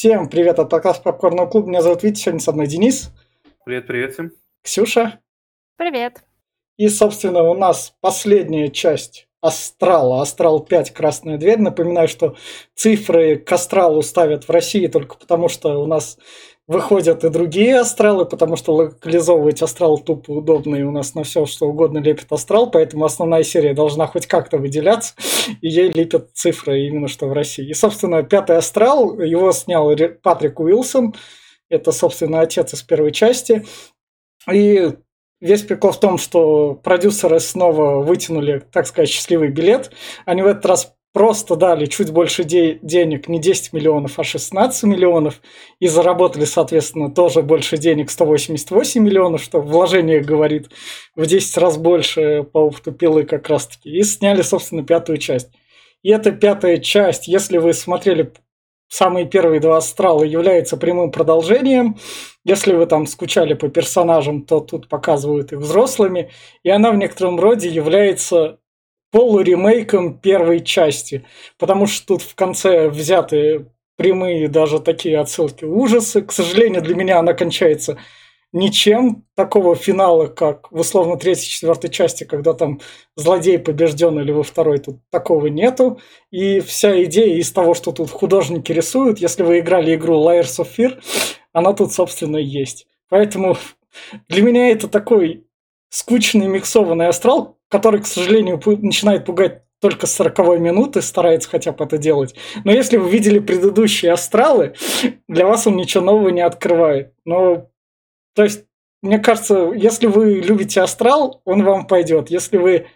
Всем привет от подкаста Попкорного клуба. Меня зовут Витя, сегодня со мной Денис. Привет, привет всем. Ксюша. Привет. И, собственно, у нас последняя часть Астрала, Астрал 5, Красная дверь. Напоминаю, что цифры к Астралу ставят в России только потому, что у нас выходят и другие астралы, потому что локализовывать астрал тупо удобно, и у нас на все, что угодно лепит астрал, поэтому основная серия должна хоть как-то выделяться, и ей лепят цифры именно что в России. И, собственно, пятый астрал, его снял Патрик Уилсон, это, собственно, отец из первой части, и Весь прикол в том, что продюсеры снова вытянули, так сказать, счастливый билет. Они в этот раз просто дали чуть больше де- денег, не 10 миллионов, а 16 миллионов, и заработали, соответственно, тоже больше денег, 188 миллионов, что вложение говорит в 10 раз больше по опыту пилы как раз-таки, и сняли, собственно, пятую часть. И эта пятая часть, если вы смотрели самые первые два астрала, является прямым продолжением. Если вы там скучали по персонажам, то тут показывают их взрослыми. И она в некотором роде является полуремейком первой части, потому что тут в конце взяты прямые даже такие отсылки ужасы. К сожалению, для меня она кончается ничем. Такого финала, как в условно третьей, четвертой части, когда там злодей побежден или во второй, тут такого нету. И вся идея из того, что тут художники рисуют, если вы играли игру Layers of Fear, она тут, собственно, есть. Поэтому для меня это такой скучный миксованный астрал, который, к сожалению, начинает пугать только с 40 минуты, старается хотя бы это делать. Но если вы видели предыдущие астралы, для вас он ничего нового не открывает. Но, то есть, мне кажется, если вы любите астрал, он вам пойдет. Если вы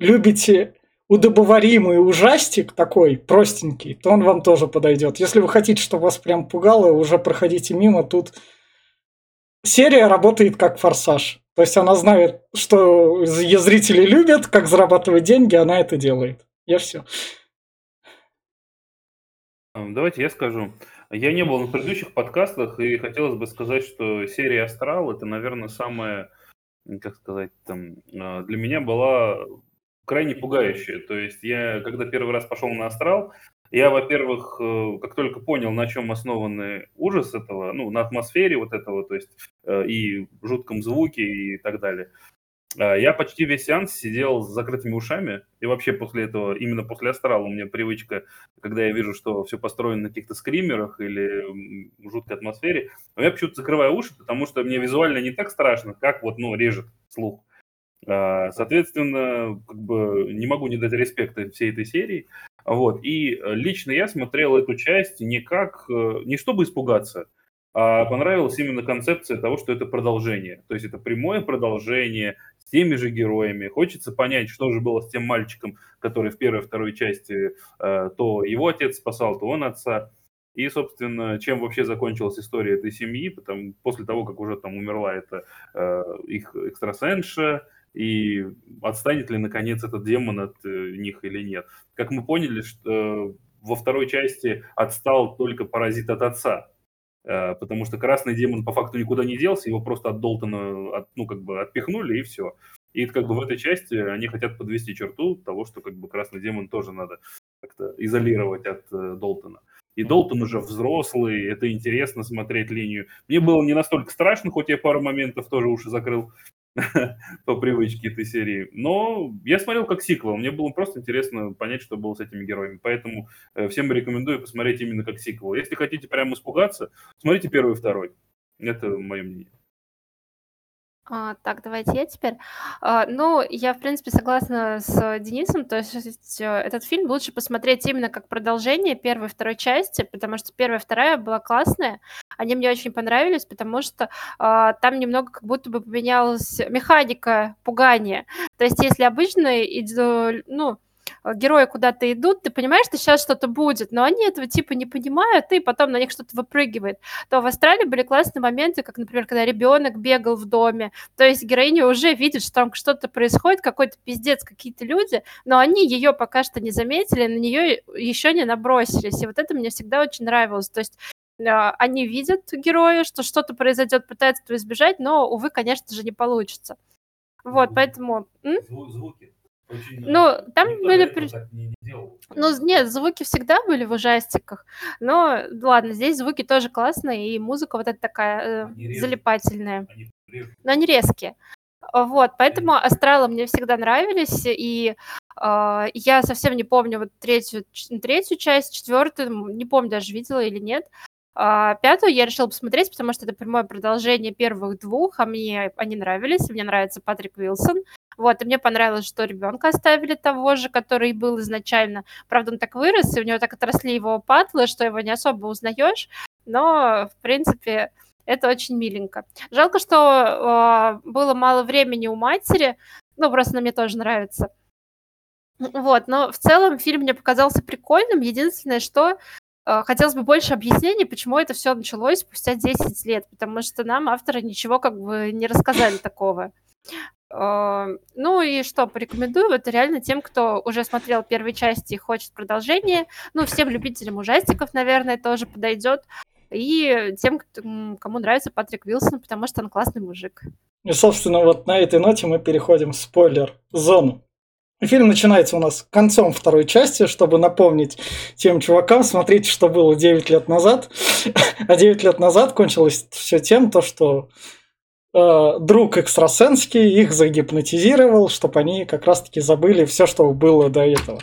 любите удобоваримый ужастик такой, простенький, то он вам тоже подойдет. Если вы хотите, чтобы вас прям пугало, уже проходите мимо. Тут серия работает как форсаж. То есть она знает, что ее зрители любят, как зарабатывать деньги, она это делает. Я все. Давайте я скажу. Я не был на предыдущих подкастах, и хотелось бы сказать, что серия «Астрал» — это, наверное, самая, как сказать, там, а, для меня была крайне пугающая. То есть я, когда первый раз пошел на «Астрал», я, во-первых, э, как только понял, на чем основаны ужас этого, ну, на атмосфере вот этого, то есть э, и жутком звуке и так далее, э, я почти весь сеанс сидел с закрытыми ушами, и вообще после этого, именно после астрала у меня привычка, когда я вижу, что все построено на каких-то скримерах или жуткой атмосфере, но я почему-то закрываю уши, потому что мне визуально не так страшно, как вот, ну, режет слух. Соответственно, как бы не могу не дать респекта всей этой серии. Вот. И э, лично я смотрел эту часть не как, э, не чтобы испугаться, а понравилась именно концепция того, что это продолжение. То есть это прямое продолжение с теми же героями. Хочется понять, что же было с тем мальчиком, который в первой и второй части э, то его отец спасал, то он отца. И, собственно, чем вообще закончилась история этой семьи, потому, после того, как уже там умерла эта э, их экстрасенша, и отстанет ли, наконец, этот демон от э, них или нет. Как мы поняли, что э, во второй части отстал только паразит от отца, э, потому что красный демон по факту никуда не делся, его просто от Долтона, от, ну, как бы отпихнули, и все. И как бы в этой части они хотят подвести черту того, что как бы красный демон тоже надо как-то изолировать от Долтона. И Долтон уже взрослый, это интересно смотреть линию. Мне было не настолько страшно, хоть я пару моментов тоже уши закрыл, по привычке этой серии. Но я смотрел как сиквел, мне было просто интересно понять, что было с этими героями. Поэтому э, всем рекомендую посмотреть именно как сиквел. Если хотите прямо испугаться, смотрите первый и второй. Это мое мнение. А, так, давайте я теперь. А, ну, я, в принципе, согласна с Денисом, то есть э, этот фильм лучше посмотреть именно как продолжение первой и второй части, потому что первая и вторая была классная, они мне очень понравились, потому что а, там немного как будто бы поменялась механика пугания. То есть если обычно, ну, герои куда-то идут, ты понимаешь, что сейчас что-то будет, но они этого типа не понимают, и потом на них что-то выпрыгивает. То в Австралии были классные моменты, как, например, когда ребенок бегал в доме, то есть героиня уже видит, что там что-то происходит, какой-то пиздец, какие-то люди, но они ее пока что не заметили, на нее еще не набросились, и вот это мне всегда очень нравилось, то есть а, они видят героя, что что-то произойдет, пытаются этого избежать, но, увы, конечно же, не получится. Вот, поэтому... Звуки Ну, там были... Ну, нет, звуки всегда были в ужастиках, но ладно, здесь звуки тоже классные, и музыка вот эта такая э, залипательная. Но они резкие. Вот, поэтому астралы мне всегда нравились, и э, я совсем не помню вот третью, третью часть, четвертую, не помню даже видела или нет. А пятую я решила посмотреть, потому что это прямое продолжение первых двух, а мне они нравились, мне нравится Патрик Уилсон. Вот, и мне понравилось, что ребенка оставили того же, который был изначально. Правда, он так вырос, и у него так отросли его патлы, что его не особо узнаешь. Но, в принципе, это очень миленько. Жалко, что э, было мало времени у матери. Ну, просто она мне тоже нравится. Вот, но в целом фильм мне показался прикольным. Единственное, что хотелось бы больше объяснений, почему это все началось спустя 10 лет, потому что нам авторы ничего как бы не рассказали такого. Э, ну и что, порекомендую, это реально тем, кто уже смотрел первые части и хочет продолжение. Ну, всем любителям ужастиков, наверное, тоже подойдет и тем, кому нравится Патрик Вилсон, потому что он классный мужик. И, собственно, вот на этой ноте мы переходим в спойлер-зону. Фильм начинается у нас концом второй части, чтобы напомнить тем чувакам, смотрите, что было 9 лет назад. а 9 лет назад кончилось все тем, то, что э, друг экстрасенский их загипнотизировал, чтобы они как раз-таки забыли все, что было до этого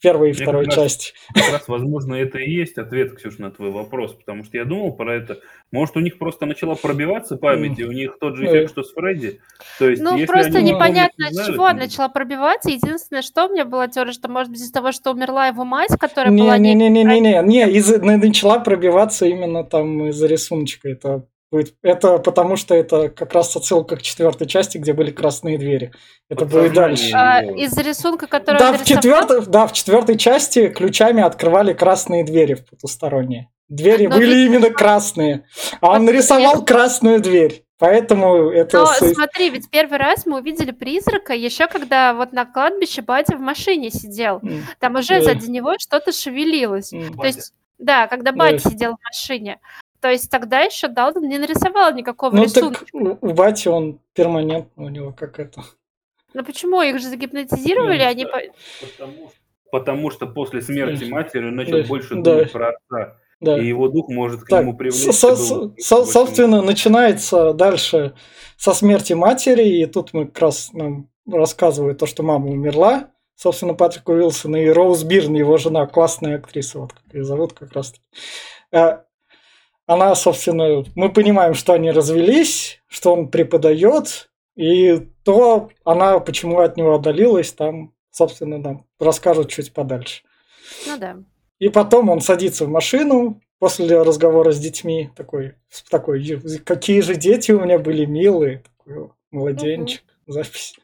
первой и Мне второй как части. Раз, как раз, возможно, это и есть ответ, Ксюш, на твой вопрос, потому что я думал про это. Может, у них просто начала пробиваться память, и у них тот же эффект, что с Фредди. То есть, ну, просто они непонятно, от чего она начала пробиваться. Единственное, что у меня была теория, что, может быть, из-за того, что умерла его мать, которая не, была... Не-не-не-не, не, не, из начала пробиваться именно там из-за рисуночка. Это будет. Это потому, что это как раз отсылка к четвертой части, где были красные двери. Это вот будет дальше. А, из рисунка, который да, в четвертой, да, в четвертой части ключами открывали красные двери в потусторонние. Двери Но были ведь... именно красные. А он нарисовал я... красную дверь. Поэтому это... Но смотри, ведь первый раз мы увидели призрака еще когда вот на кладбище батя в машине сидел. Там уже yeah. сзади него что-то шевелилось. Mm. То есть, да, когда батя yeah. сидел в машине. То есть тогда еще Далтон не нарисовал никакого ну, рисунка. Так у Бати он перманентно, у него как это. Ну почему? Их же загипнотизировали, они... Потому, потому что после смерти матери он начал да, больше да. думать про отца. Да. И его дух может к так, нему привлечься. Со- со- со- собственно, начинается дальше со смерти матери, и тут мы как раз нам рассказывают то, что мама умерла. Собственно, Патрик Уилсон и Роуз Бирн, его жена, классная актриса, вот как ее зовут как раз таки. Она, собственно, мы понимаем, что они развелись, что он преподает, и то она почему от него отдалилась, там, собственно, нам расскажут чуть подальше. Ну да. И потом он садится в машину после разговора с детьми, такой, такой какие же дети у меня были милые, такой младенчик, угу. запись.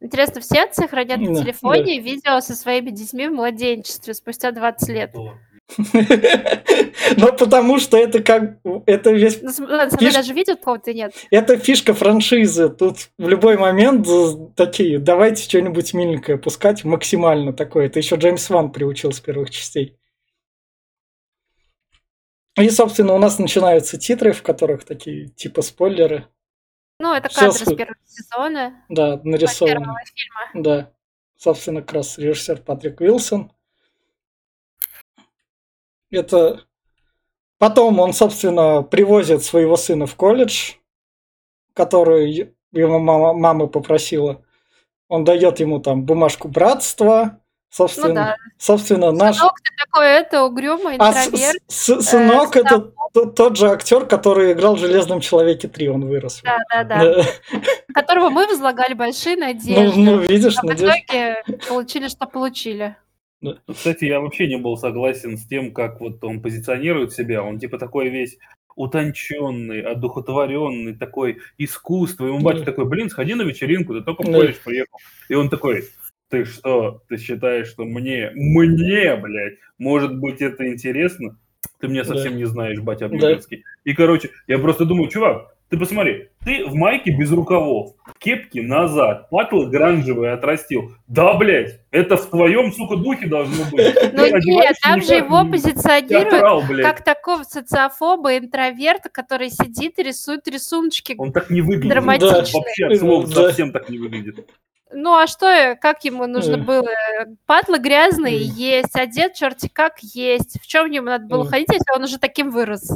Интересно, все отцы хранят на телефоне да. видео со своими детьми в младенчестве спустя 20 лет? Да. Ну, потому что это как... Это весь... Ну, Фиш... даже видят кого-то нет. Это фишка франшизы. Тут в любой момент такие, давайте что-нибудь миленькое пускать, максимально такое. Это еще Джеймс Ван приучил с первых частей. И, собственно, у нас начинаются титры, в которых такие типа спойлеры. Ну, это кадры Все с первого сезона. Да, нарисованы. Да. Собственно, как раз режиссер Патрик Уилсон. Это потом он, собственно, привозит своего сына в колледж, который его мама, мама попросила. Он дает ему там бумажку братства, Собственно, ну, да. собственно наш... Сынок такой, это угрюмый интроверт. А с, с, сынок э, это тот, тот же актер, который играл в «Железном человеке 3», он вырос. Да, да, да. Которого мы возлагали большие надежды. Ну, ну видишь, а в итоге получили, что получили. Ну, кстати, я вообще не был согласен с тем, как вот он позиционирует себя. Он типа такой весь утонченный, одухотворенный, такой искусство. И он батя такой, блин, сходи на вечеринку, ты только в колледж приехал. И он такой, ты что, ты считаешь, что мне, мне, блядь, может быть это интересно? Ты меня совсем да. не знаешь, батя Обнинский. Да. И, короче, я просто думаю, чувак, ты посмотри, ты в майке без рукавов, кепки назад, патлы гранжевые отрастил. Да, блядь, это в твоем, сука, духе должно быть. Ну нет, там же его позиционируют как такого социофоба, интроверта, который сидит и рисует рисуночки Он так не выглядит. Драматичные. Да, вообще от слов совсем так не выглядит. Ну а что, как ему нужно Э. было? Патлы грязные Э. есть, одет черти как есть. В чем ему надо было Э. ходить, если он уже таким вырос?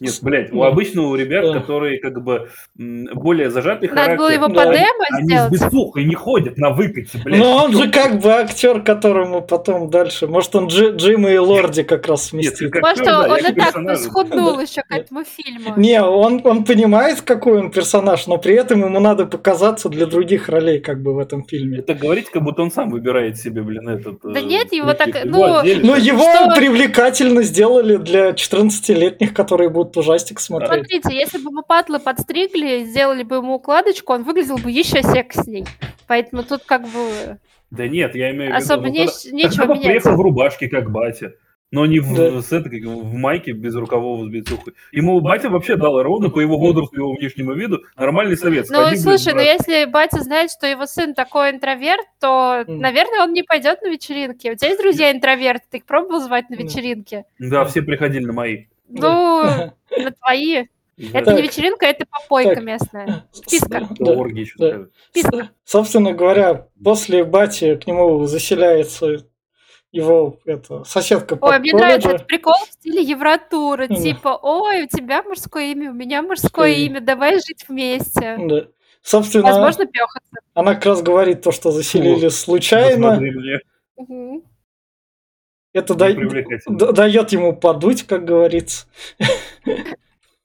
Нет, блядь, у обычного ребят, которые как бы более зажатый Надо было его по они, демо они с сделать. бицухой не ходят на выкате, блядь. Но он же как бы актер, которому потом дальше. Может, он Джи- Джима и Лорди как раз Нет, сместит. как Может, актер, да, он и так схуднул еще к этому фильму. Не, он, он понимает, какой он персонаж, но при этом ему надо показаться для других ролей, как бы в этом фильме. Это говорить, как будто он сам выбирает себе, блин, этот... Да э, нет, его так, ну, его Что? привлекательно сделали для 14-летних, которые будут ужастик смотреть. Смотрите, если бы ему патлы подстригли, сделали бы ему укладочку, он выглядел бы еще сексней. Поэтому тут как бы Да нет, я имею в виду... особо ну, не- тогда- нечего тогда бы менять. приехал в рубашке, как батя. Но не в, Да. с этой, как в майке без рукавов с бицухой. Ему батя вообще дал ровно по его возрасту, его внешнему виду нормальный совет. Ну, Сходи, блин, слушай, ну брат. если батя знает, что его сын такой интроверт, то, Мгм. наверное, он не пойдет на вечеринки. У тебя есть друзья интроверты? Ты их пробовал звать на Мгм. вечеринки? Да, все приходили на мои. Ну, на твои. Это Так. не вечеринка, это попойка Так. местная. Списка. Да. Да. Списка. Собственно говоря, после бати к нему заселяется его это, соседка по Ой, мне нравится этот прикол в стиле Евротура. Типа, ой, у тебя мужское имя, у меня мужское имя, давай жить вместе. Да. Собственно, Возможно, пёхаться. она как раз говорит то, что заселили Фу, случайно. Мгм. Это дает ему подуть, как говорится.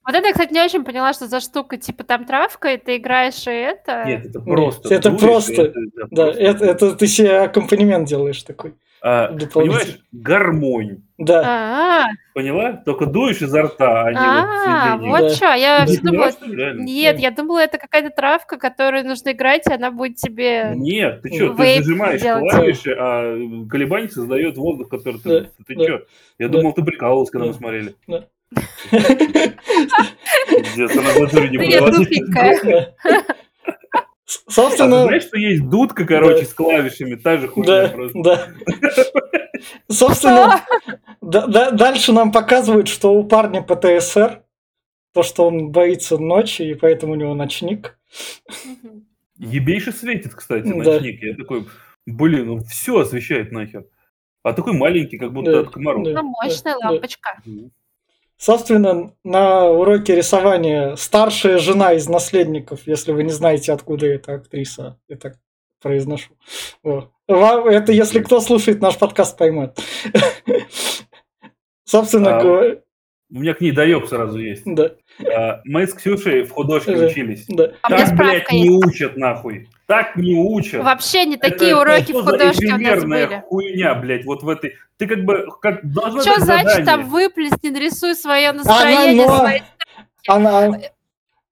Вот это я, кстати, не очень поняла, что за штука. Типа там травка, и ты играешь и это. Нет, это просто. это дуешь, просто, и это- Да, просто- это, это ты себе аккомпанемент делаешь такой. А, понимаешь, гармонь. Да. А, Поняла? Только дуешь изо рта, а не а, вот Да. что, я поняла, думала, нет, Да. я думала, это какая-то травка, которую нужно играть, и она будет тебе... Нет, ты что, ты Вейп зажимаешь делать. клавиши, а колебание создает воздух, который ты... Да, Ты да. что? Я Да. думал, ты прикалывался, когда мы Да. смотрели. Да. Пиздец, она в натуре не Да я была. тупенькая. С- А ты Собственно, знаешь, что есть дудка, короче, Да. с клавишами? Та же хуйня да, просто. да. Собственно, да- да- дальше нам показывают, что у парня ПТСР, то, что он боится ночи, и поэтому у него ночник. Ебейше светит, кстати, Да. ночник. Я такой, блин, ну все освещает нахер. А такой маленький, как будто Да, от комаров. да. Ну, мощная да. Собственно, на уроке рисования старшая жена из наследников, если вы не знаете, откуда эта актриса, я так произношу. Вот. Вам- Это если кто слушает наш подкаст, поймет. Собственно А, говоря, У меня к ней доеб сразу есть. да, А, Мы с Ксюшей в художке Да. учились. да. А Так, блядь, не есть. учат нахуй. Так не учат. Вообще не Это такие уроки что в художке у нас были. хуйня, блядь, вот в этой... Ты как бы как должна Что значит задание. там выплесни, нарисуй свое настроение, но- свои Она,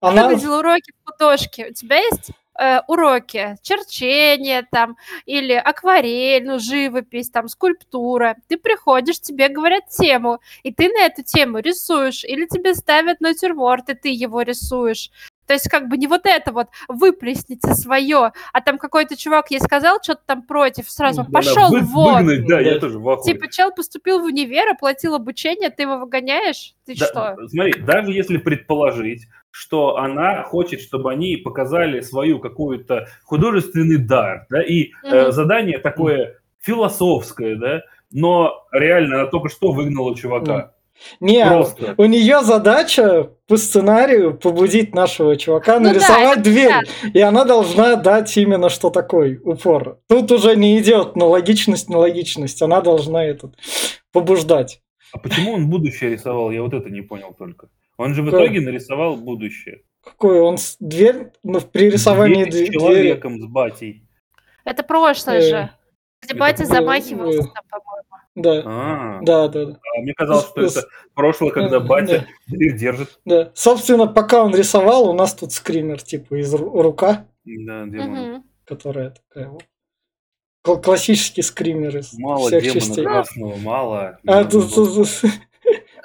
она, выглядел уроки в художке. У тебя есть э, уроки черчения там или акварель, ну, живопись, там, скульптура. Ты приходишь, тебе говорят тему, и ты на эту тему рисуешь. Или тебе ставят натюрморт, и ты его рисуешь. То есть как бы не вот это вот выплесните свое, а там какой-то чувак ей сказал что-то там против, сразу Да, да, пошел вы- вон. выгнать, да, Да. я тоже в ахуе. Типа чел поступил в универ, оплатил обучение, ты его выгоняешь? Ты Да, что? Смотри, даже если предположить, что она хочет, чтобы они показали свою какую-то художественный дар, да, и э, Мгм. задание такое философское, да, но реально она только что выгнала чувака. Не, Просто. у нее задача по сценарию побудить нашего чувака Ну да, нарисовать это дверь, понятно. и она должна дать именно что такой упор. Тут уже не идет на логичность, на логичность, она должна этот побуждать. А почему он будущее рисовал? Я вот это не понял только. Он же в Как? итоге нарисовал будущее. Какой он дверь, ну, при рисовании Дверь с дve- двери. человеком, с батей. Это прошлое Э, же. Где батя замахивался там, по-моему. Да, А, да, да, да. а мне казалось, что это прошлое, когда батя дверь держит. Да. Собственно, пока он рисовал, у нас тут скример, типа, из ру- рука, Да, демон. Которая такая вот. Кл- Классический скример из Мало всех демона частей. красного, мало. А, тут- тут- тут-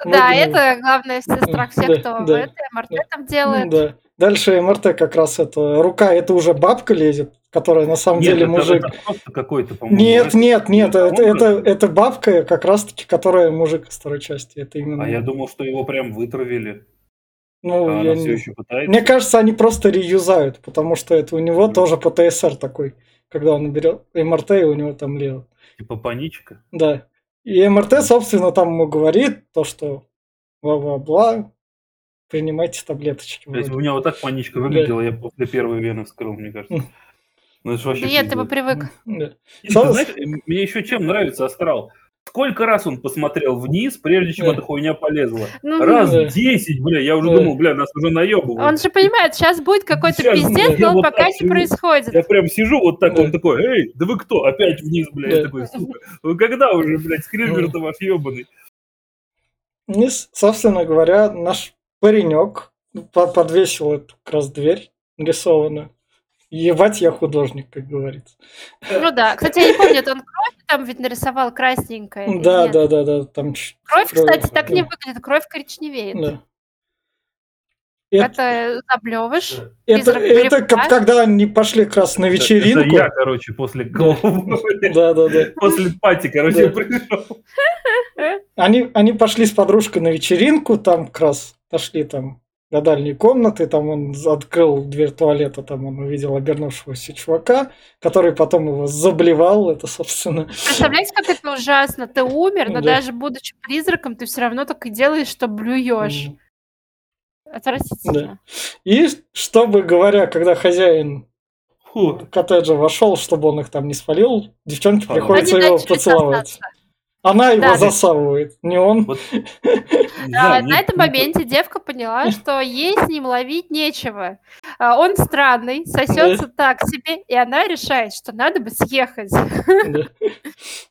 Да, это главная сестра всех, Да, кто в да. это МРТ там делает. Да. Дальше МРТ как раз это рука, это уже бабка лезет, которая на самом Нет, деле это- мужик. это просто какой-то, по-моему. Нет, нет, нет, это, это, это бабка как раз-таки, которая мужик из второй части. Это именно. А я думал, что его прям вытравили. Ну, а я она все не- еще пытается. Мне кажется, они просто реюзают, потому что это у него Мгм. тоже ПТСР такой, когда он берет МРТ, и у него там лево. Типа паничка. Да. И МРТ, собственно, там ему говорит то, что бла-бла-бла, принимайте таблеточки. То есть у меня вот так паничка выглядела, я после первой вены вскрыл, мне кажется. Ну это вообще Да нет, ты бы привык. Да. И, ты Сам- знаешь, мне еще чем нравится астрал. Сколько раз он посмотрел вниз, прежде чем Да. эта хуйня полезла? Ну, Раз Да. 10, бля, я уже Да. думал, бля, нас уже наебывают. Он же понимает, сейчас будет какой-то Сейчас, пиздец, но он вот пока не сижу. происходит. Я прям сижу вот так, Да. он такой, эй, да вы кто? Опять вниз, бля. Я такой, сука, вы когда уже, блядь, скример-то ваш ебаный? С- собственно говоря, наш паренек по- подвесил эту как раз дверь нарисованную. Ебать я художник, как говорится. Ну да. Кстати, я не помню, это он кровь там ведь нарисовал красненькая. или Да, да, да, да. Там Кровь, кровь, кстати, так не да. выглядит, кровь коричневеет. да. Это, Это заблевыш. это, это как- когда они пошли как раз на Это вечеринку. я, короче, после Да, да, да. после пати, короче, пришел. Они, они пошли с подружкой на вечеринку, там как раз пошли там до дальней комнаты, там он открыл дверь туалета, там он увидел обернувшегося чувака, который потом его заблевал, это, собственно. Представляете, как это ужасно? Ты умер, но Да. даже будучи призраком, ты все равно так и делаешь, что блюешь. Отвратительно. И чтобы, говоря, когда хозяин Фу. коттеджа вошел, чтобы он их там не спалил, девчонке Ага. приходится его поцеловать. Она его Да. засовывает, не он. Вот, не Да, знаю, А, на этом моменте девка поняла, что ей с ним ловить нечего. А, Он странный, сосется так себе, и она решает, что надо бы съехать. Да.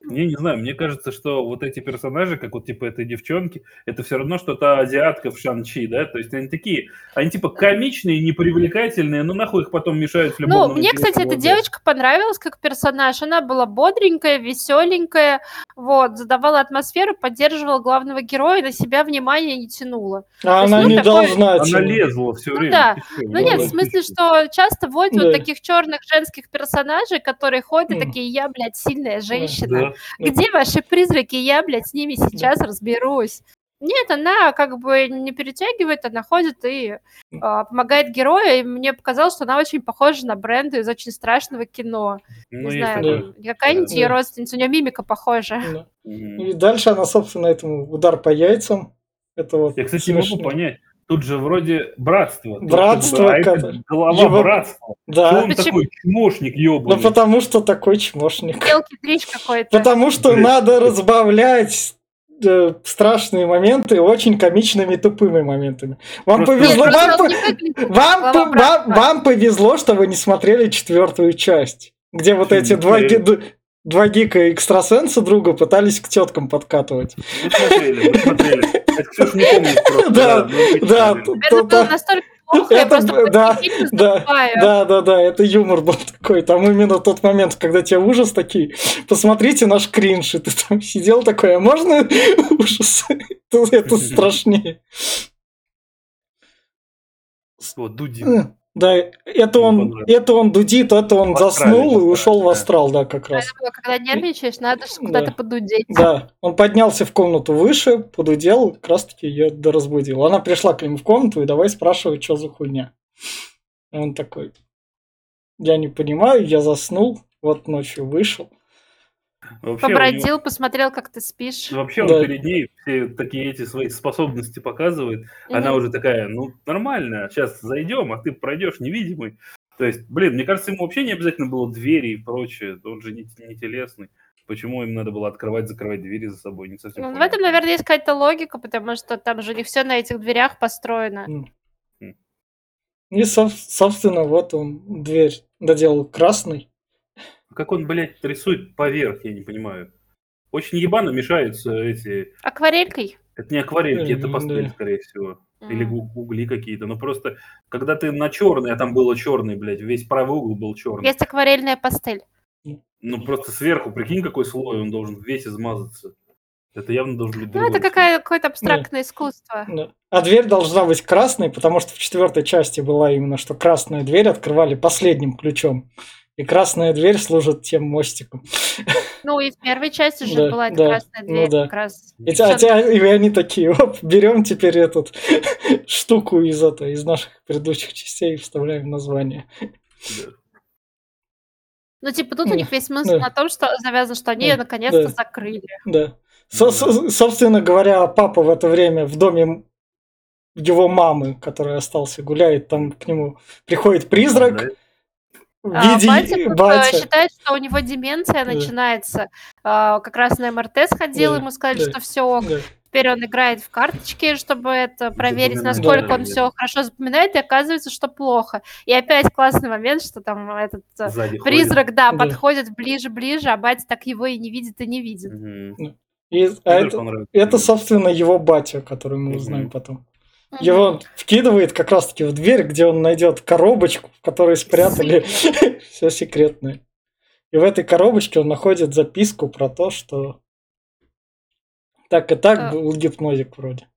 Не, не знаю, мне кажется, что вот эти персонажи, как вот типа этой девчонки, это все равно что та азиатка в Шанчи, да? То есть они такие, они типа комичные, непривлекательные, но нахуй их потом мешают в любом Ну, мне, кстати, эта девочка понравилась как персонаж. Она была бодренькая, веселенькая, вот, задавала атмосферу, поддерживала главного героя, на себя внимание не тянула. А есть, она ну, не такой- должна Она лезла все Ну время. да. чё, Ну нет, в смысле, что часто вводят вот Да. таких черных женских персонажей, которые ходят и Мгм. такие, я, блядь, сильная женщина. Да. Где ваши призраки? Я, блядь, с ними сейчас разберусь. Нет, она как бы не перетягивает, она ходит и а, помогает герою. И мне показалось, что она очень похожа на бренду из очень страшного кино. Ну, не знаю, такое. там, какая-нибудь Да. ее родственница, у нее мимика похожа. Да. Мгм. И дальше она, собственно, этому удар по яйцам. Это вот Я, кстати, не могу смешно. понять. Тут же вроде братство. Тут Братство, как бы, а это как- голова его- братства. Да. Что он Почему? такой чмошник Ну, ебаный? потому что такой чмошник. Мелкий дрищ какой-то. Потому что Блин. надо разбавлять э, страшные моменты очень комичными тупыми моментами. Вам Просто- повезло, Нет, вам, по- вам, глава по- вам, вам повезло, что вы не смотрели четвертую часть, где вот эти два, два гика экстрасенса друга пытались к теткам подкатывать. Мы смотрели, мы смотрели. Это Ксюша не помнит просто. Да, Да, Это было т- настолько плохо, я Это просто б- после да, да. Да, да, да, это юмор был такой. Там именно тот момент, когда тебе ужас такие. Посмотрите наш кринж, и ты там сидел такой, а можно ужас? Это- Это страшнее. Вот, Дудин. Да, это он, это он дудит, это он В астрале, заснул и ушел в астрал, да, как раз. Когда нервничаешь, надо ж Да. куда-то подудеть. Да, он поднялся в комнату выше, подудел, как раз таки ее доразбудил. Она пришла к нему в комнату и давай спрашивать, что за хуйня. И он такой, я не понимаю, я заснул, вот ночью вышел. Вообще, у него- Побродил, посмотрел, как ты спишь. Вообще Да. он перед ней все такие эти свои способности показывает. Она Мгм. уже такая, ну, нормально, сейчас зайдем, а ты пройдешь невидимый. То есть, блин, мне кажется, ему вообще не обязательно было двери и прочее. Он же не, не телесный. Почему им надо было открывать, закрывать двери за собой? Не совсем Ну, в этом, наверное, есть какая-то логика, потому что там же не все на этих дверях построено. И, соб- собственно, вот он дверь доделал красный. Как он, блядь, рисует поверх, я не понимаю. Очень ебано мешаются эти... Акварелькой? Это не акварельки, это Мгм, пастель, да. скорее всего. Или угли какие-то. Ну просто, когда ты на черный, а там было черный, блядь, весь правый угол был черный. Есть акварельная пастель. Ну просто сверху, прикинь, какой слой, он должен весь измазаться. Это явно должен быть Ну, это какая, какое-то абстрактное искусство. Да. А дверь должна быть красной, потому что в четвертой части была именно, что красную дверь открывали последним ключом. И красная дверь служит тем мостиком. Ну, и в первой части же Да, была эта да, красная ну дверь да. как раз. И, те- а те- и они такие, оп, берем теперь эту штуку из этого, из наших предыдущих частей и вставляем название. Ну, типа, тут у Да, них весь смысл да. на том, что завязано, что они Да, наконец-то да. закрыли. Да. Со- со- собственно говоря, папа в это время в доме его мамы, который остался, гуляет, там к нему приходит призрак А, виде батя э, батя. считает, что у него деменция Да. начинается. А, как раз на МРТ сходил, Да, ему сказали, да. что все Да. Теперь он играет в карточки, чтобы это проверить, насколько да, он да. все хорошо запоминает, и оказывается, что плохо. И опять классный момент, что там этот э, Сзади ходит. призрак, да, Да. подходит ближе-ближе, а батя так его и не видит, и не видит. Мгм. И, а это, это, собственно, его батя, который мы узнаем потом. Его вкидывает как раз-таки в дверь, где он найдет коробочку, в которой спрятали все секретное. И в этой коробочке он находит записку про то, что так и так А. был гипнозик вроде.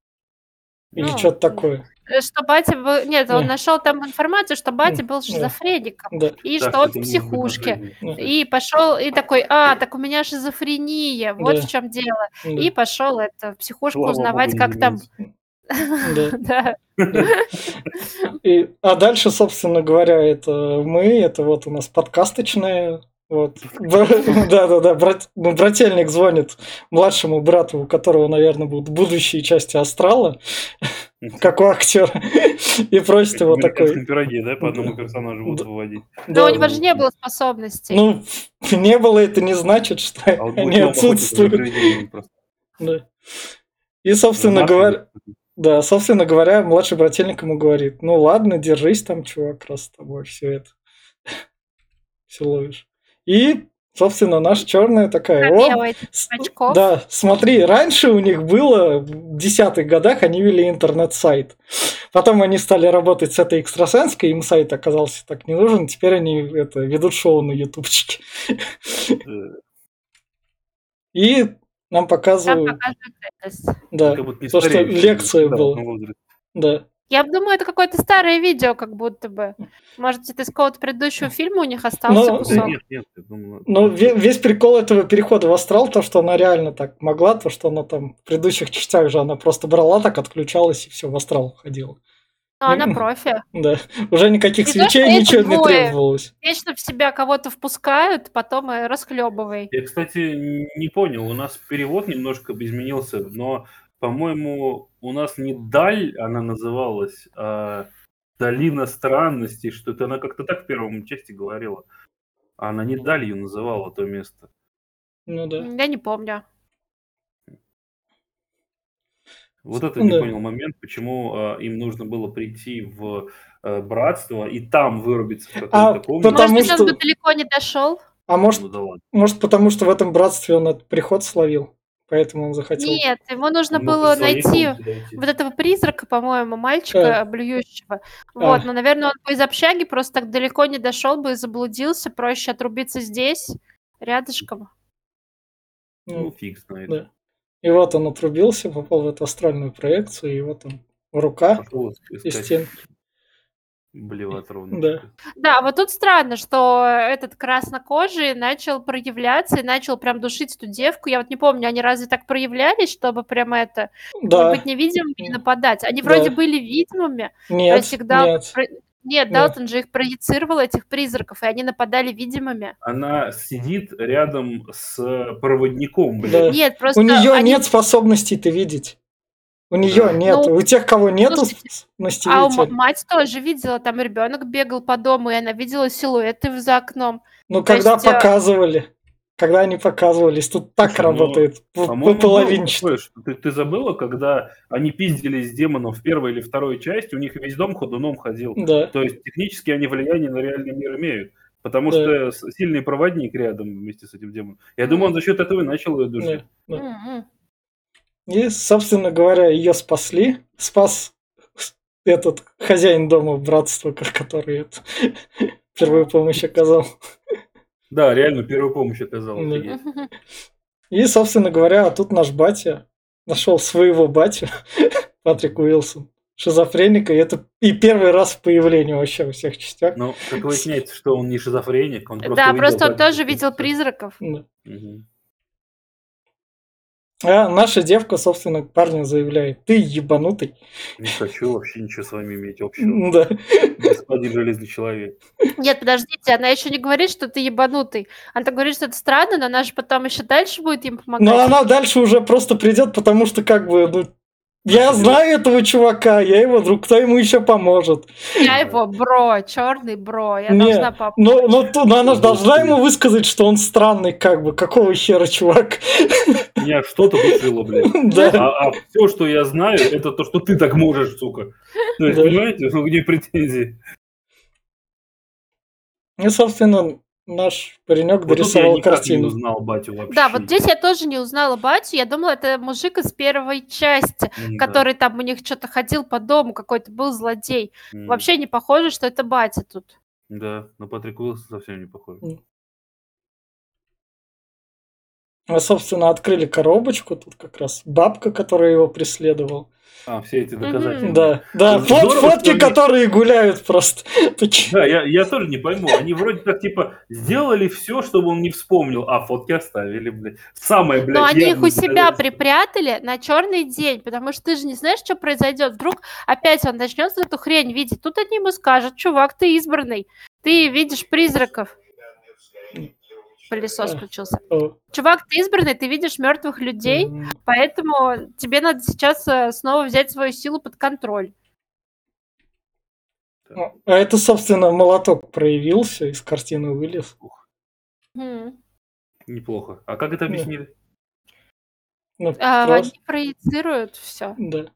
Или Ну, что-то такое. Э, Что батя был... Нет, он Да. нашел там информацию, что батя Да. был шизофреником. Да. И Так, что он в психушке. И пошел, и такой, а, так у меня шизофрения, вот Да. в чем дело. Да. И пошел это в психушку Слава узнавать, богу, как там. Да. Да. И, а дальше, собственно говоря, это мы, это вот у нас подкасточная. Вот. Да-да-да, брат, ну, брательник звонит младшему брату, у которого, наверное, будут будущие части Астрала, как у актера, и просит его такой... пироге, да, по одному персонажу будут выводить. Да, у него же не было способностей. Ну, не было, это не значит, что А они отсутствуют. И, собственно говоря, да, собственно говоря, младший брательник ему говорит, ну ладно, держись там, чувак, раз с тобой все это. Все ловишь. И, собственно, наша черная такая, о, с- очков. да, смотри, раньше у них было, в десятых годах они вели интернет-сайт. Потом они стали работать с этой экстрасенской, им сайт оказался так не нужен, теперь они это, ведут шоу на ютубчике. Э, И нам показывают, показывают реальность. да, Как будто не то, что лекция была, да. Я думаю, это какое-то старое видео, как будто бы. Может, это из какого-то предыдущего фильма у них остался Ну, Да кусок. Нет, нет, я думаю... Но ве- весь прикол этого перехода в астрал, то, что она реально так могла, то, что она там в предыдущих частях же она просто брала, так отключалась и все, в астрал уходила. Но она профи. Да, уже никаких свечей, ничего не требовалось. Вечно в себя кого-то впускают, потом и расхлебывай. Я, кстати, не понял, у нас перевод немножко изменился, но, по-моему, у нас не «Даль» она называлась, а «Долина странностей», что-то она как-то так в первом части говорила. Она не «Даль» ее называла, то место. Ну да. Я не помню. Вот это не Да. понял момент, почему а, им нужно было прийти в а, братство и там вырубиться в какой-то А, комнате. Потому Может что- он бы далеко не дошел? А может, Ну да ладно. может потому что в этом братстве он этот приход словил, поэтому он захотел. Нет, ему нужно мог было найти вот этого призрака, по-моему, мальчика блюющего. Вот, А. но, наверное, он бы из общаги просто так далеко не дошел бы и заблудился. Проще отрубиться здесь, рядышком. Ну, Ну, фиг знает. да. И вот он отрубился, попал в эту астральную проекцию, и вот он рука Пошел и искать стен. блевотровничка. Да. Да, вот тут странно, что этот краснокожий начал проявляться и начал прям душить эту девку. Я вот не помню, они разве так проявлялись, чтобы прям это Да. быть невидимыми и нападать? Они Да. вроде были видимыми, Нет, всегда нет. Нет. Далтон же их проецировал, этих призраков, и они нападали видимыми. Она сидит рядом с проводником, Да. блядь. Нет, просто У нее они- нет способностей-то видеть. У нее Да. нет. Ну, у тех, кого нету способностей А у видеть, мать тоже видела, там ребенок бегал по дому, и она видела силуэты за окном. Ну, когда есть, э, показывали, когда они показывались, тут так Слушай, ну, работает, по половинчато. что Ты, ты забыла, когда они пиздились с демоном в первой или второй части, у них весь дом ходуном ходил. Да, То есть технически они влияние на реальный мир имеют. Потому Да. что сильный проводник рядом вместе с этим демоном. Я думаю, он за счет этого и начал ее душить. да, да. И, собственно говоря, ее спасли. Спас этот хозяин дома братства, ко- который это, первую помощь оказал. Да, реально первую помощь оказал. Да. И, собственно говоря, а тут наш батя нашел своего батю, Патрик Уилсон. шизофреника, и это и первый раз в появлении вообще во всех частях. Ну, как выясняется, что он не шизофреник, он просто Да, просто он тоже видел призраков. Да. Мгм. А наша девка, собственно, к парню заявляет, ты ебанутый. Не хочу вообще ничего с вами иметь общего. Да. Господин Железный Человек. Нет, подождите, она еще не говорит, что ты ебанутый. Она говорит, что это странно, но она же потом еще дальше будет им помогать. Но она дальше уже просто придет, потому что как бы, ну, я знаю этого чувака, я его друг, кто ему еще поможет. Я его бро, черный бро, я Не, должна помочь. Но, но, но она же должна ему высказать, что он странный, как бы, какого хера, чувак. Меня что-то душило, блядь. Да. А, все, что я знаю, это то, что ты так можешь, сука. То есть, Да. понимаете, ну где претензии? И, собственно, наш паренек Вот тут я дорисовал никак не картину. узнал батю вообще. Да, вот здесь я тоже не узнала батю. Я думала, это мужик из первой части, да. который там у них что-то ходил по дому, какой-то был злодей. М, Вообще не похоже, что это батя тут. Да, на Патрик Уилсон совсем не похож. А, собственно, открыли коробочку, тут как раз бабка, которая его преследовала. А, все эти доказательства. Да, да, Здорово, фот- фотки, они- которые гуляют просто. Да, я, я тоже не пойму. Они вроде как, типа, сделали все, чтобы он не вспомнил, а фотки оставили, блядь. Самое, блядь, Но они их у себя припрятали на черный день, потому что ты же не знаешь, что произойдет. Вдруг опять он начнет эту хрень видеть. Тут они ему скажут, чувак, ты избранный, ты видишь призраков. Пылесос включился. Чувак, ты избранный, ты видишь мертвых людей, поэтому тебе надо сейчас э, снова взять свою силу под контроль. А это, собственно, молоток проявился, из картины вылез. М. Неплохо. А как это объяснили? Ну, А, просто- Они проецируют все. Да.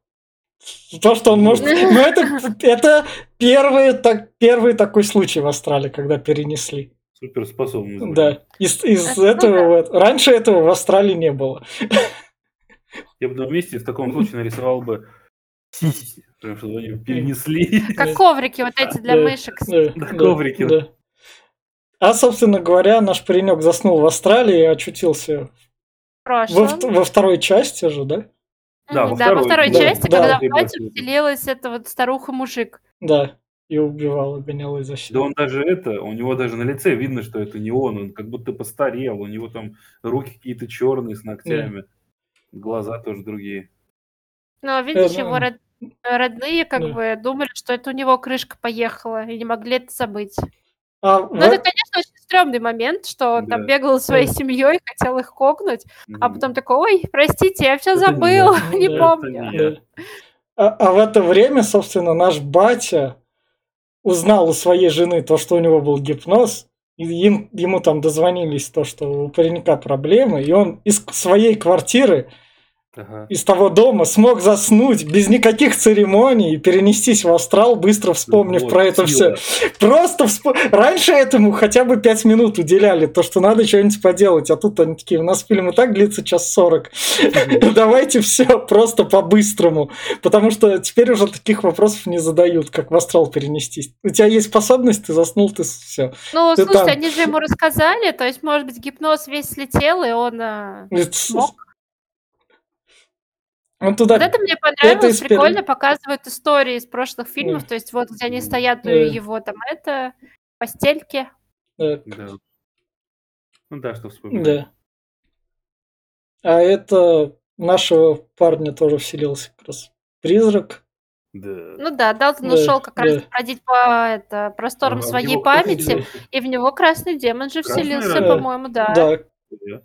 То, что он может... Ну, это, это первый, так, первый такой случай в Австралии, когда перенесли. Суперспособность. Да. Из, из Это этого... вот- Раньше этого в Австралии не было. Я бы на месте в таком случае нарисовал бы потому что они перенесли. Как коврики вот эти для Да. мышек. Да, Да, да, коврики. да. А, собственно говоря, наш паренек заснул в Австралии и очутился В во, во второй части же, да? Да, во да, во второй, второй да, части, да. когда в Где батю вселилась эта вот старуха-мужик. Да. И убивал, и гонял из защиты. Да он даже это, у него даже на лице видно, что это не он, он как будто постарел, у него там руки какие-то черные с ногтями, глаза тоже другие. Но, видишь, да. его род- родные как Да. бы думали, что это у него крышка поехала, и не могли это забыть. А Ну, в- это, конечно, очень стрёмный момент, что он там Да. бегал со своей Да. семьей, хотел их кокнуть, а Мгм. потом такой, ой, простите, я все Это не забыл, не Да, это помню. не. Да. А, а в это время, собственно, наш батя узнал у своей жены то, что у него был гипноз, и им, ему там дозвонились то, что у паренька проблемы, и он из своей квартиры, Ага. из того дома смог заснуть без никаких церемоний и перенестись в астрал, быстро вспомнив Вот, про это сила. все. Просто всп- раньше этому хотя бы пять минут уделяли, то, что надо что-нибудь поделать, а тут они такие, у нас фильм и так длится час сорок. Давайте все просто по-быстрому. Потому что теперь уже таких вопросов не задают, как в астрал перенестись. У тебя есть способность, ты заснул, ты все. Ну, Ты слушай, там. они же ему рассказали, то есть, может быть, гипноз весь слетел, и он... а, Смог? Он туда... Вот это мне понравилось, пер- прикольно показывают истории из прошлых фильмов, то есть вот где они стоят у Да. его там это, постельки. Да. Ну да, что вспомнить. Да. А это нашего парня тоже вселился как раз призрак. Да. Ну да, Далтон Да, ушел как раз да. бродить по это, просторам в своей него памяти, и в него красный демон же Красный, вселился, да. по-моему, да. Да.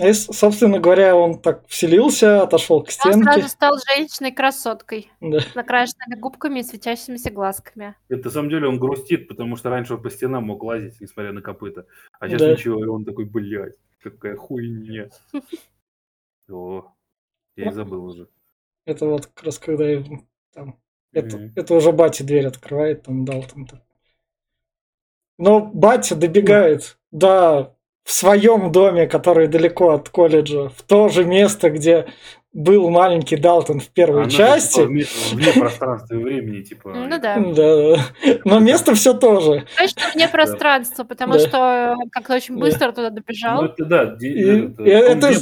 И, с- собственно говоря, он так вселился, отошел к Он стенке. сразу стал женщиной-красоткой, Да. накрашенными губками и светящимися глазками. Это, на самом деле он грустит, потому что раньше он по стенам мог лазить, несмотря на копыта. А сейчас Да. ничего, и он такой, блядь, какая хуйня. О, я и забыл уже. Это вот как раз когда там... Это, уже батя дверь открывает, там дал там то Но батя добегает до в своем доме, который далеко от колледжа, в то же место, где был маленький Далтон в первой Она же, части. типа, вне, вне пространства и времени, типа. Ну да. Да. Но место все тоже. Точно вне пространства, потому Да. что как-то очень Да. быстро туда Ну добежал. это да. де- И, это, и он это,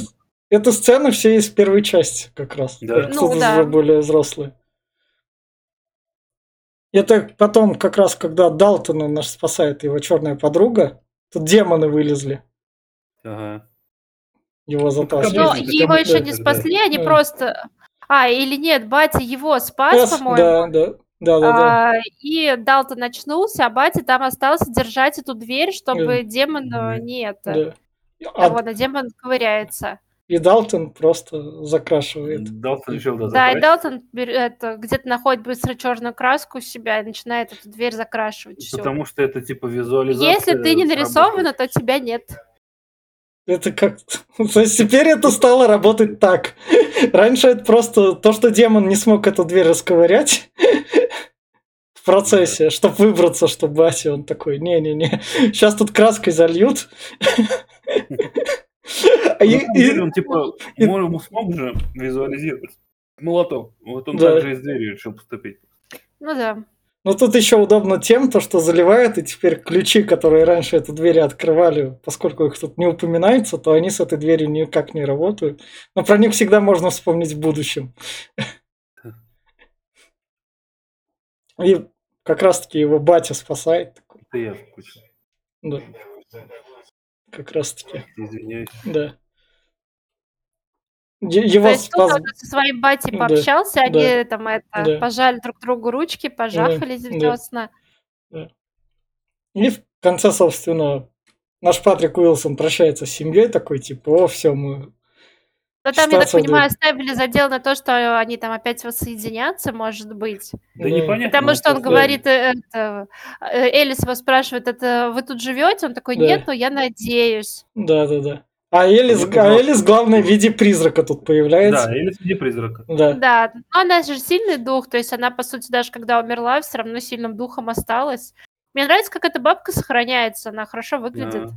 эта сцена все из первой части как раз. Да. Тут Ну, уже да. более взрослые. Это потом, как раз, когда Далтона наш спасает его черная подруга, тут демоны вылезли. Ага. Его Ну, затащили. Но его еще не спасли, они Да. просто... А, или нет, батя его спас, по-моему. Да, да, да, да, да. А, и Далтон очнулся, а батя там остался держать эту дверь, чтобы Да. демон э, Мгм. не это. да. А А- вот, а демон ковыряется. и Далтон просто закрашивает. Далтон решил, да, Да, и. Далтон это, где-то находит быстро черную краску у себя и начинает эту дверь закрашивать всю. Потому что это типа визуализация. Если ты не нарисована, то тебя нет. Это как... То есть теперь это стало работать так. Раньше это просто то, что демон не смог эту дверь расковырять в процессе, чтобы выбраться, чтобы Бася, он такой, не-не-не, сейчас тут краской зальют. И- самом и- деле он типа и- мо- смог же визуализировать молоток. Вот он Да. так же и с дверью решил поступить. Ну да. Ну тут еще удобно тем, то, что заливает, и теперь ключи, которые раньше эту дверь открывали, поскольку их тут не упоминается, то они с этой дверью никак не работают. Но про них всегда можно вспомнить в будущем. И как раз-таки его батя спасает. Это я. Да, как раз-таки, Извиняюсь. да. То Его есть тут спас... он со своим батей Да, пообщался, они там это, да. пожали друг другу ручки, пожахались да. весна. И в конце, собственно, наш Патрик Уилсон прощается с семьей, такой, типа, о, все, мы... Но там, я так да. понимаю, оставили задел на то, что они там опять воссоединятся, может быть. Да Да. непонятно. Потому ну, что он говорит, э, это, э, Элис его спрашивает, это вы тут живете? Он такой, Да. нет, но я надеюсь. Да-да-да. А Элис, Ну, а. Элис, главное, в виде призрака тут появляется. Да, или среди призрака. Да. Да, но она же сильный дух, то есть она, по сути, даже когда умерла, все равно сильным духом осталась. Мне нравится, как эта бабка сохраняется, она хорошо выглядит. Да.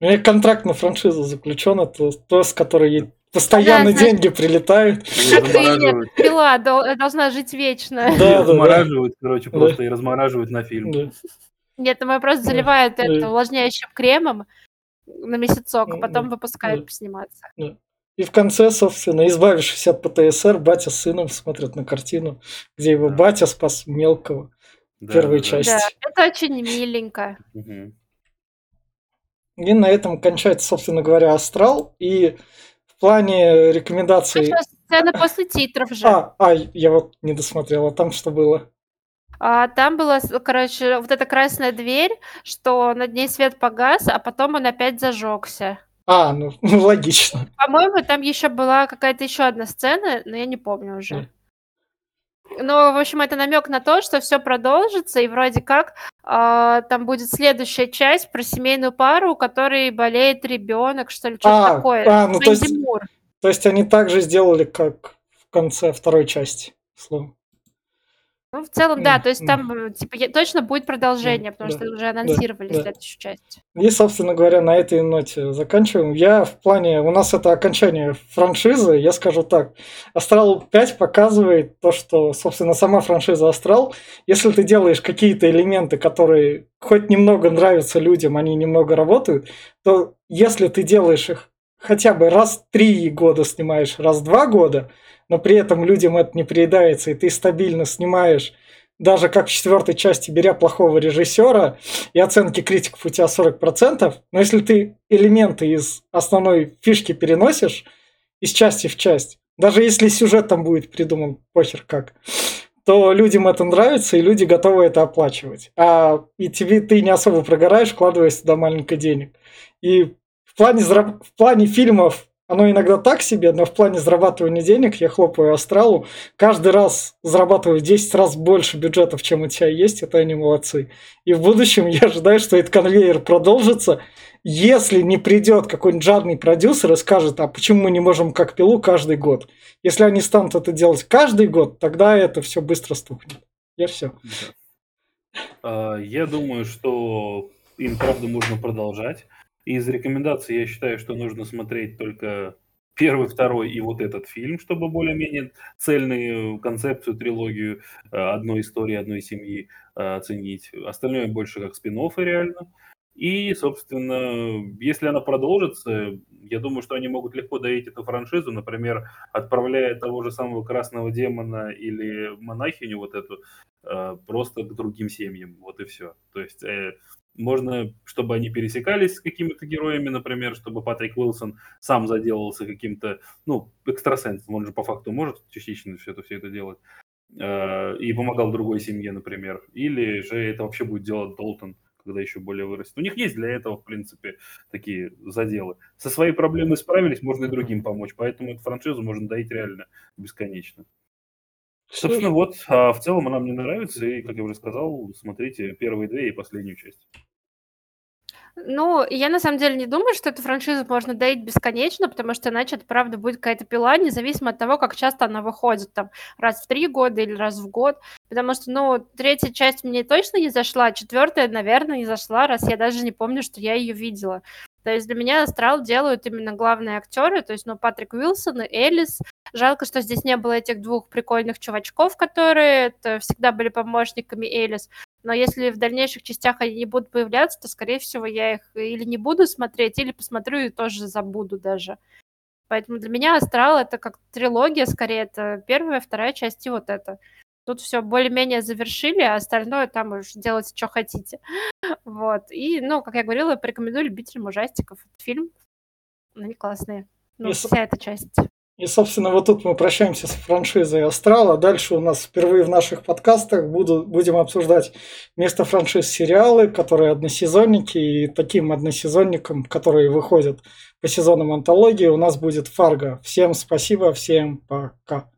У нее контракт на франшизу заключен, это то, с которой ей постоянно Да, знаешь- деньги прилетают. И замораживают. пила дол- должна жить вечно. Да, замораживают, короче, Да. просто и размораживают на фильм. Да. Нет, ну, ее просто заливают да. это увлажняющим кремом на месяцок, а потом выпускают да. посниматься. И в конце, собственно, избавившись от ПТСР, батя с сыном смотрят на картину, где его Да. батя спас мелкого. Да, Первой да, части. Да, это очень миленько. И на этом кончается, собственно говоря, Астрал. И в плане рекомендаций... Сейчас сцена после титров же. А, а, я вот не досмотрела. Там что было? А там была, короче, вот эта красная дверь, что над ней свет погас, а потом он опять зажегся. А, ну, ну, логично. По-моему, там еще была какая-то еще одна сцена, но я не помню уже. Мгм. Ну, в общем, это намек на то, что все продолжится, и вроде как а, там будет следующая часть про семейную пару, у которой болеет ребенок, что ли, что-то А, такое. а, ну, то есть-. То есть они так же сделали, как в конце второй части. Словом. Ну, в целом, да, то есть там э, типа точно будет продолжение, потому да, что уже анонсировали да. следующую часть. И, собственно говоря, на этой ноте заканчиваем. Я в плане... У нас это окончание франшизы, я скажу так. Астрал 5 показывает то, что, собственно, сама франшиза Астрал, если ты делаешь какие-то элементы, которые хоть немного нравятся людям, они немного работают, то если ты делаешь их хотя бы раз три года снимаешь, раз два года, но при этом людям это не приедается, и ты стабильно снимаешь, даже как в четвертой части, беря плохого режиссера, и оценки критиков у тебя 40%, но если ты элементы из основной фишки переносишь из части в часть, даже если сюжет там будет придуман похер как, то людям это нравится, и люди готовы это оплачивать. А и тебе ты не особо прогораешь, вкладываясь туда маленько денег. И в плане, в плане фильмов оно иногда так себе, но в плане зарабатывания денег я хлопаю Астралу. Каждый раз зарабатываю в 10 раз больше бюджетов, чем у тебя есть, это они молодцы. И в будущем я ожидаю, что этот конвейер продолжится, если не придет какой-нибудь жадный продюсер и скажет, а почему мы не можем как пилу каждый год? Если они станут это делать каждый год, тогда это все быстро стухнет. Я все. А, Я думаю, что им, правда, нужно продолжать. Из рекомендаций я считаю, что нужно смотреть только первый, второй и вот этот фильм, чтобы более-менее цельную концепцию, трилогию э, одной истории, одной семьи э, оценить. Остальное больше как спин реально. И, собственно, если она продолжится, я думаю, что они могут легко доить эту франшизу, например, отправляя того же самого Красного Демона или Монахиню вот эту э, просто к другим семьям. Вот и все. То есть можно, чтобы они пересекались с какими-то героями, например, чтобы Патрик Уилсон сам заделался каким-то, ну, экстрасенсом, он же по факту может частично все это, все это делать, э, и помогал другой семье, например. Или же это вообще будет делать Долтон, когда еще более вырастет. У них есть для этого, в принципе, такие заделы. Со своей проблемой справились, можно и другим помочь. Поэтому эту франшизу можно доить реально бесконечно. Собственно, вот, а в целом она мне нравится, и, как я уже сказал, смотрите первые две и последнюю часть. Ну, я на самом деле не думаю, что эту франшизу можно доить бесконечно, потому что иначе это правда будет какая-то пила, независимо от того, как часто она выходит, там, раз в три года или раз в год. Потому что, ну, третья часть мне точно не зашла, четвертая, наверное, не зашла, раз я даже не помню, что я ее видела. То есть для меня Астрал делают именно главные актеры, то есть, ну, Патрик Уилсон и Элис. Жалко, что здесь не было этих двух прикольных чувачков, которые всегда были помощниками Элис. Но если в дальнейших частях они не будут появляться, то, скорее всего, я их или не буду смотреть, или посмотрю и тоже забуду даже. Поэтому для меня Астрал это как трилогия, скорее, это первая, вторая часть и вот это. Тут все более-менее завершили, а остальное там уж делайте, что хотите. Вот. И, ну, как я говорила, порекомендую любителям ужастиков. Фильм, они классные. Ну, и, вся эта часть. И, собственно, вот тут мы прощаемся с франшизой Астрала. Дальше у нас впервые в наших подкастах буду, будем обсуждать место франшиз сериалы, которые односезонники, и таким односезонником, которые выходят по сезонам антологии, у нас будет Фарго. Всем спасибо, всем пока.